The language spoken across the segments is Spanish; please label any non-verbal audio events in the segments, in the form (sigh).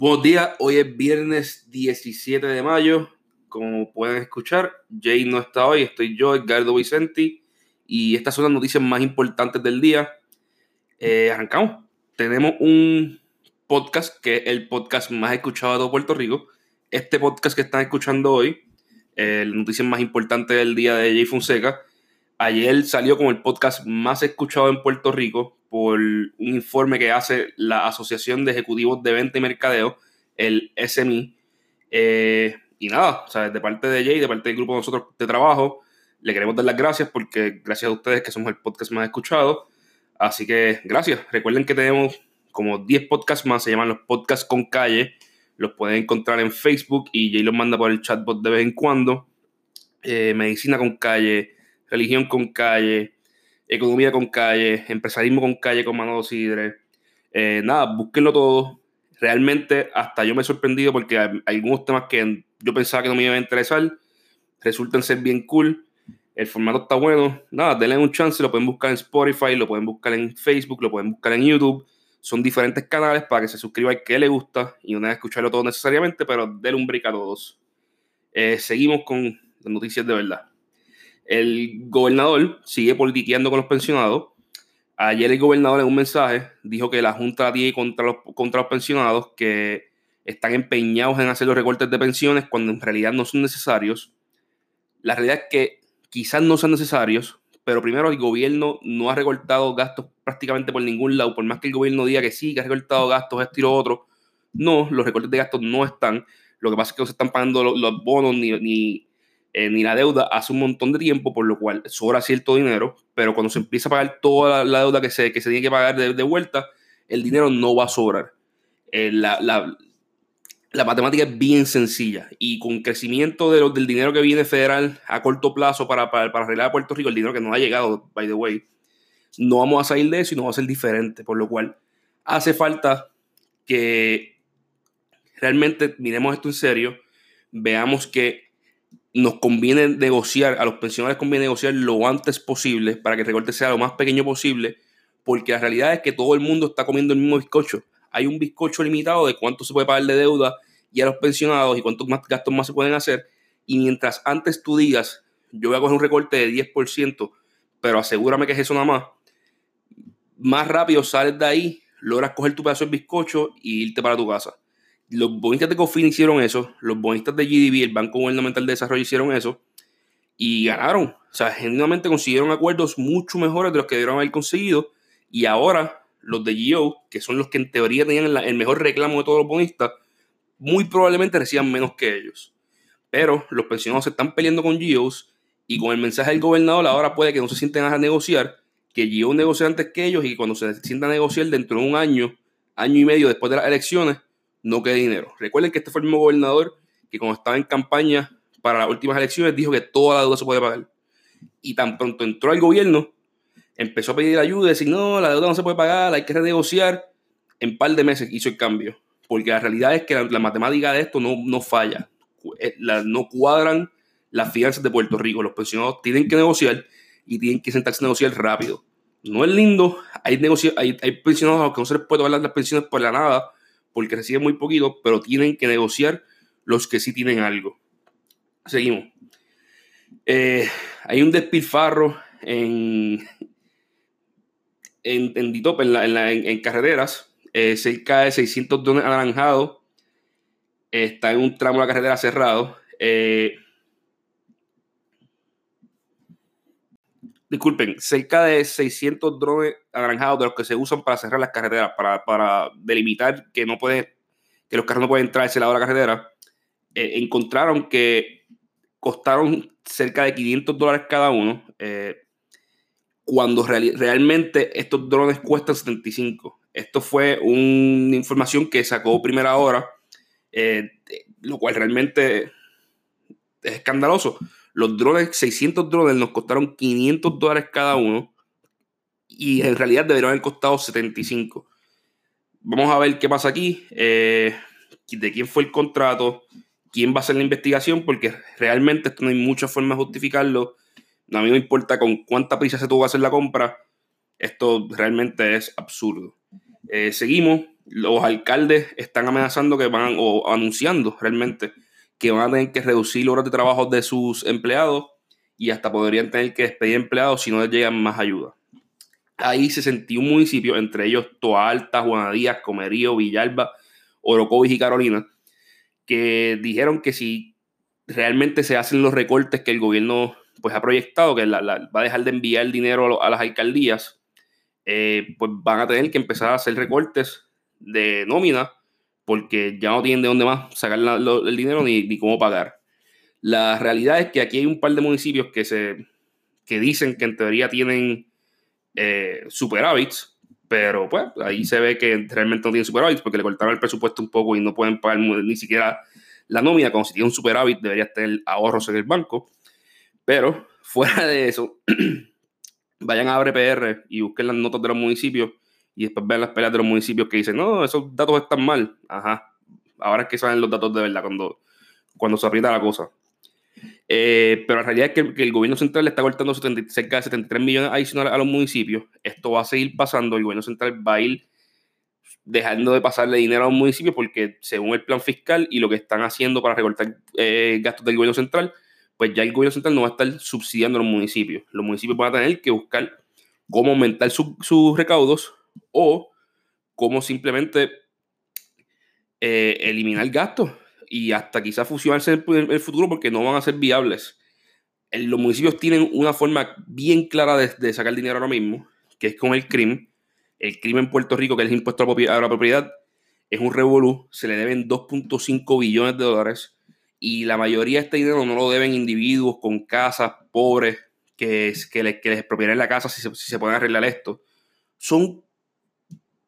Buenos días, hoy es viernes 17 de mayo. Como pueden escuchar, Jay no está hoy, estoy yo, Edgardo Vicenti, y estas son las noticias más importantes del día. Eh, arrancamos. Tenemos un podcast que es el podcast más escuchado de todo Puerto Rico. Este podcast que están escuchando hoy, eh, la noticia más importante del día de Jay Fonseca, ayer salió como el podcast más escuchado en Puerto Rico por un informe que hace la Asociación de Ejecutivos de Venta y Mercadeo, el SMI. Eh, y nada, o sea, de parte de Jay, de parte del grupo de nosotros de trabajo, le queremos dar las gracias porque gracias a ustedes que somos el podcast más escuchado. Así que gracias. Recuerden que tenemos como 10 podcasts más, se llaman los podcasts con calle. Los pueden encontrar en Facebook y Jay los manda por el chatbot de vez en cuando. Eh, medicina con calle, religión con calle, economía con calle, empresarismo con calle con Manolo Sidre. Eh, nada, búsquenlo todo. Realmente hasta yo me he sorprendido porque hay algunos temas que yo pensaba que no me iban a interesar resultan ser bien cool. El formato está bueno. Nada, denle un chance. Lo pueden buscar en Spotify, lo pueden buscar en Facebook, lo pueden buscar en YouTube. Son diferentes canales para que se suscriba al que le gusta y no que escucharlo todo necesariamente, pero denle un break a todos. Eh, seguimos con las noticias de verdad. El gobernador sigue politiqueando con los pensionados. Ayer el gobernador en un mensaje dijo que la Junta tiene contra los, contra los pensionados que están empeñados en hacer los recortes de pensiones cuando en realidad no son necesarios. La realidad es que quizás no sean necesarios, pero primero el gobierno no ha recortado gastos prácticamente por ningún lado, por más que el gobierno diga que sí, que ha recortado gastos, esto y lo otro. No, los recortes de gastos no están. Lo que pasa es que no se están pagando los, bonos ni eh, ni la deuda hace un montón de tiempo, por lo cual sobra cierto dinero, pero cuando se empieza a pagar toda la, deuda que se, que se tiene que pagar de, vuelta, el dinero no va a sobrar. Eh, la, la, matemática es bien sencilla y con crecimiento de del dinero que viene federal a corto plazo para, para, para arreglar a Puerto Rico, el dinero que no ha llegado, by the way, no vamos a salir de eso y no va a ser diferente, por lo cual hace falta que realmente miremos esto en serio, veamos que nos conviene negociar, a los pensionados conviene negociar lo antes posible para que el recorte sea lo más pequeño posible, porque la realidad es que todo el mundo está comiendo el mismo bizcocho. Hay un bizcocho limitado de cuánto se puede pagar de deuda y a los pensionados y cuántos más gastos más se pueden hacer. Y mientras antes tú digas, yo voy a coger un recorte de 10%, pero asegúrame que es eso nada más, más rápido sales de ahí, logras coger tu pedazo de bizcocho y irte para tu casa. Los bonistas de COFIN hicieron eso, los bonistas de GDB, el Banco Gubernamental de Desarrollo, hicieron eso y ganaron. O sea, genuinamente consiguieron acuerdos mucho mejores de los que debieron haber conseguido. Y ahora los de GO, que son los que en teoría tenían el mejor reclamo de todos los bonistas, muy probablemente reciban menos que ellos. Pero los pensionados se están peleando con GOs y con el mensaje del gobernador ahora puede que no se sienten a negociar, que GO negocie antes que ellos y cuando se sientan a negociar dentro de un año, año y medio después de las elecciones, no quede dinero. Recuerden que este fue el mismo gobernador que cuando estaba en campaña para las últimas elecciones dijo que toda la deuda se puede pagar. Y tan pronto entró al gobierno, empezó a pedir ayuda, decir, no, la deuda no se puede pagar, hay que renegociar. En un par de meses hizo el cambio. Porque la realidad es que la, matemática de esto no, no falla. Eh, no cuadran las finanzas de Puerto Rico. Los pensionados tienen que negociar y tienen que sentarse a negociar rápido. No es lindo. Hay, hay, hay pensionados a los que no se les puede pagar las pensiones por la nada porque reciben muy poquito, pero tienen que negociar los que sí tienen algo. Seguimos. Eh, hay un despilfarro en, (laughs) en, en Ditop, en, en, carreteras, eh, cerca de 600 drones anaranjados. está en un tramo de la carretera cerrado. Eh, disculpen, cerca de 600 drones anaranjados de los que se usan para cerrar las carreteras, para, delimitar que no puede, que los carros no pueden entrar ese lado de la carretera, eh, encontraron que costaron cerca de 500 dólares cada uno, eh, cuando realmente estos drones cuestan 75. Esto fue una información que sacó primera hora, eh, lo cual realmente es escandaloso los drones, 600 drones nos costaron 500 dólares cada uno y en realidad deberían haber costado 75. Vamos a ver qué pasa aquí, eh, de quién fue el contrato, quién va a hacer la investigación, porque realmente esto no hay mucha forma de justificarlo. a mí no me importa con cuánta prisa se tuvo que hacer la compra. Esto realmente es absurdo. Eh, seguimos. los alcaldes están amenazando que van, o anunciando realmente, que van a tener que reducir horas de trabajo de sus empleados y hasta podrían tener que despedir empleados si no les llegan más ayuda. Ahí se sentía un municipio, entre ellos Toa Alta, Juanadías, Comerío, Villalba, Orocovis y Carolina, que dijeron que si realmente se hacen los recortes que el gobierno pues, ha proyectado, que va a dejar de enviar dinero a las alcaldías, eh, pues van a tener que empezar a hacer recortes de nómina porque ya no tienen de dónde más sacar el dinero ni, cómo pagar. La realidad es que aquí hay un par de municipios que, se, que dicen que en teoría tienen eh, superávits, pero pues ahí se ve que realmente no tienen superávits porque le cortaron el presupuesto un poco y no pueden pagar ni siquiera la nómina. Como si tiene un superávit, debería tener ahorros en el banco. Pero fuera de eso, (clears throat) vayan a AbrePR y busquen las notas de los municipios y después vean las peleas de los municipios que dicen, no, esos datos están mal. Ajá. Ahora es que salen los datos de verdad cuando, cuando se aprieta la cosa. Eh, pero la realidad es que, el gobierno central le está cortando cerca de 73 millones adicionales a los municipios. Esto va a seguir pasando. El gobierno central va a ir dejando de pasarle dinero a los municipios porque según el plan fiscal y lo que están haciendo para recortar eh, gastos del gobierno central, pues ya el gobierno central no va a estar subsidiando a los municipios. Los municipios van a tener que buscar cómo aumentar sus recaudos o cómo simplemente eh, eliminar gastos y hasta quizás fusionarse en el futuro porque no van a ser viables. los municipios tienen una forma bien clara de, sacar dinero ahora mismo, que es con el crimen. El crimen en Puerto Rico, que es el impuesto a la propiedad, es un revolú. Se le deben 2.5 billones de dólares y la mayoría de este dinero no lo deben individuos con casas pobres que, que, les, que la casa si se, si se pueden arreglar esto. Son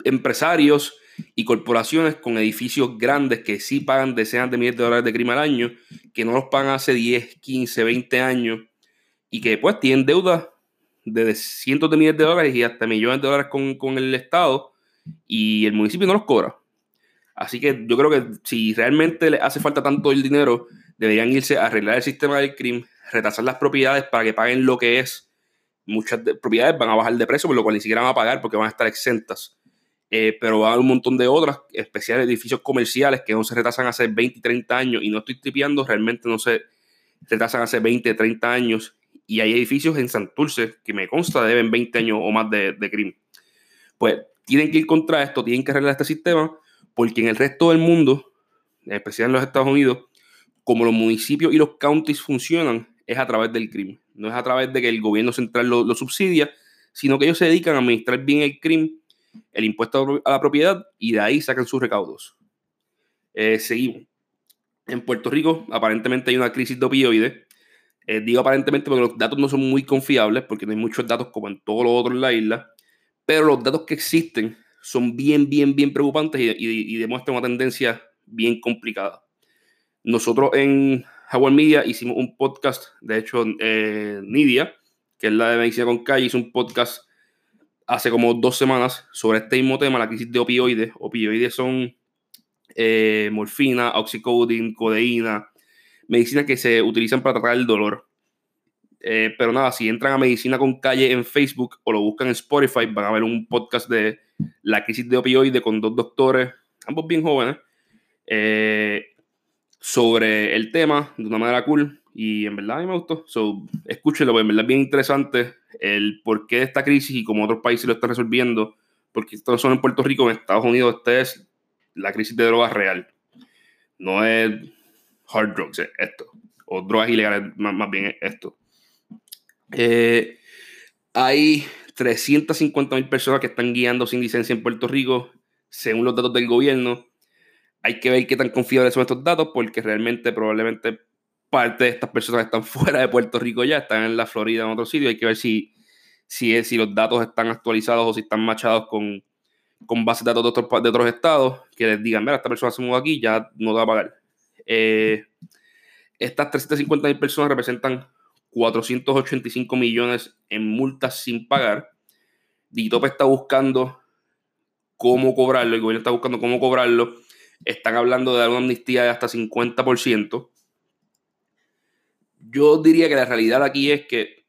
empresarios y corporaciones con edificios grandes que sí pagan decenas de miles de dólares de crimen al año, que no los pagan hace 10, 15, 20 años y que después tienen deudas de cientos de miles de dólares y hasta millones de dólares con, el Estado y el municipio no los cobra. Así que yo creo que si realmente le hace falta tanto el dinero, deberían irse a arreglar el sistema del crimen, retrasar las propiedades para que paguen lo que es. Muchas propiedades van a bajar de precio, por lo cual ni siquiera van a pagar porque van a estar exentas. Eh, pero haber un montón de otras, especiales edificios comerciales que no se retrasan hace 20 y 30 años, y no estoy tripeando, realmente no se retrasan hace 20, 30 años, y hay edificios en Santurce que me consta deben 20 años o más de, de crimen. Pues tienen que ir contra esto, tienen que arreglar este sistema, porque en el resto del mundo, especialmente en los Estados Unidos, como los municipios y los counties funcionan, es a través del crimen. No es a través de que el gobierno central lo, lo subsidia, sino que ellos se dedican a administrar bien el crimen el impuesto a la propiedad y de ahí sacan sus recaudos. Eh, seguimos. En Puerto Rico aparentemente hay una crisis de opioides. Eh, digo aparentemente porque los datos no son muy confiables porque no hay muchos datos como en todos los otros en la isla, pero los datos que existen son bien, bien, bien preocupantes y, demuestran una tendencia bien complicada. Nosotros en Howard Media hicimos un podcast, de hecho, eh, Nidia, que es la de Medicina con Calle, hizo un podcast hace como dos semanas sobre este mismo tema, la crisis de opioides. Opioides son eh, morfina, oxycodone, codeína, medicinas que se utilizan para tratar el dolor. Eh, pero nada, si entran a Medicina con Calle en Facebook o lo buscan en Spotify, van a ver un podcast de la crisis de opioides con dos doctores, ambos bien jóvenes, eh, sobre el tema de una manera cool. Y en verdad a mí me gustó. So, escúchenlo, en verdad es bien interesante el porqué de esta crisis y cómo otros países lo están resolviendo. Porque esto no solo en Puerto Rico, en Estados Unidos, esta es la crisis de drogas real. No es hard drugs, es esto. O drogas ilegales, más, bien esto. Eh, hay 350 mil personas que están guiando sin licencia en Puerto Rico, según los datos del gobierno. Hay que ver qué tan confiables son estos datos, porque realmente probablemente parte de estas personas están (laughs) fuera de Puerto Rico ya, están en la Florida, en otro sitio. Hay que ver si, si, es, si los datos están actualizados o si están machados con, con bases de datos de otros, de otros estados que les digan, mira, esta persona se mudó aquí, ya no te va a pagar. Eh, estas 350 mil personas representan 485 millones en multas sin pagar. Digitope está buscando cómo cobrarlo, el gobierno está buscando cómo cobrarlo. Están hablando de dar una amnistía de hasta 50% yo diría que la realidad aquí es que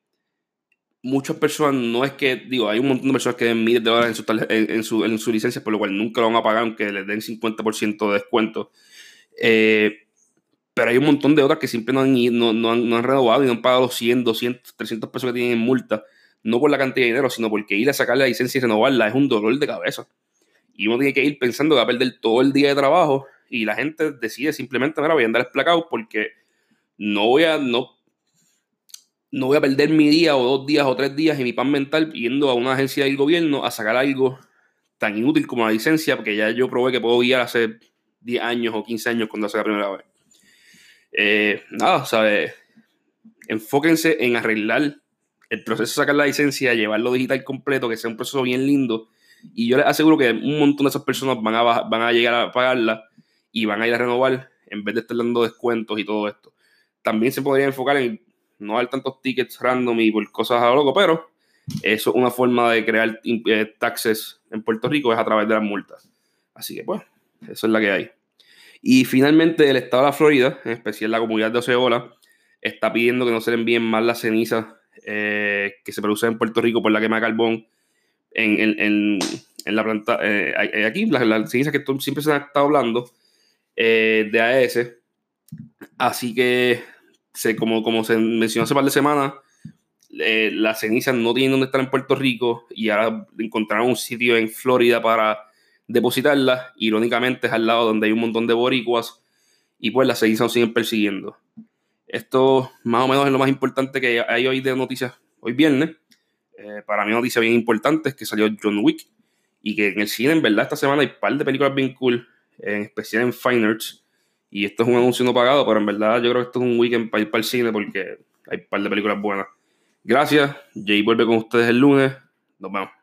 muchas personas, no es que, digo, hay un montón de personas que den miles de dólares en su, en, su, en su licencia, por lo cual nunca lo van a pagar aunque les den 50% de descuento. Eh, pero hay un montón de otras que siempre no han, no, no, han, no han renovado y no han pagado 100, 200, 300 pesos que tienen en multa. No por la cantidad de dinero, sino porque ir a sacar la licencia y renovarla es un dolor de cabeza. Y uno tiene que ir pensando que va a perder todo el día de trabajo y la gente decide simplemente, mira, voy a andar esplacado porque no voy a, no, no voy a perder mi día o dos días o tres días y mi pan mental yendo a una agencia del gobierno a sacar algo tan inútil como la licencia, porque ya yo probé que puedo guiar hace 10 años o 15 años cuando hace la primera vez. Eh, nada, ¿sabes? Enfóquense en arreglar el proceso de sacar la licencia, llevarlo digital completo, que sea un proceso bien lindo. Y yo les aseguro que un montón de esas personas van a, van a llegar a pagarla y van a ir a renovar en vez de estar dando descuentos y todo esto. También se podría enfocar en no dar tantos tickets random y por cosas a lo loco, pero eso es una forma de crear eh, taxes en Puerto Rico, es a través de las multas. Así que, pues, eso es la que hay. Y finalmente, el estado de la Florida, en especial la comunidad de Oceola, está pidiendo que no se le envíen más las cenizas eh, que se producen en Puerto Rico por la quema de carbón en, la planta. Eh, aquí, las, cenizas que siempre se han estado hablando de AES. Así que se, como, como se mencionó hace par de semanas, eh, las cenizas no tienen donde estar en Puerto Rico y ahora encontraron un sitio en Florida para depositarlas. Irónicamente es al lado donde hay un montón de boricuas y pues las cenizas nos siguen persiguiendo. Esto más o menos es lo más importante que hay hoy de noticias, hoy viernes. Eh, para mí noticia bien importante es que salió John Wick y que en el cine en verdad esta semana hay un par de películas bien cool, en especial en Fine Arts y esto es un anuncio no pagado, pero en verdad yo creo que esto es un weekend para ir para el cine porque hay un par de películas buenas. Gracias. Jay vuelve con ustedes el lunes. Nos vemos.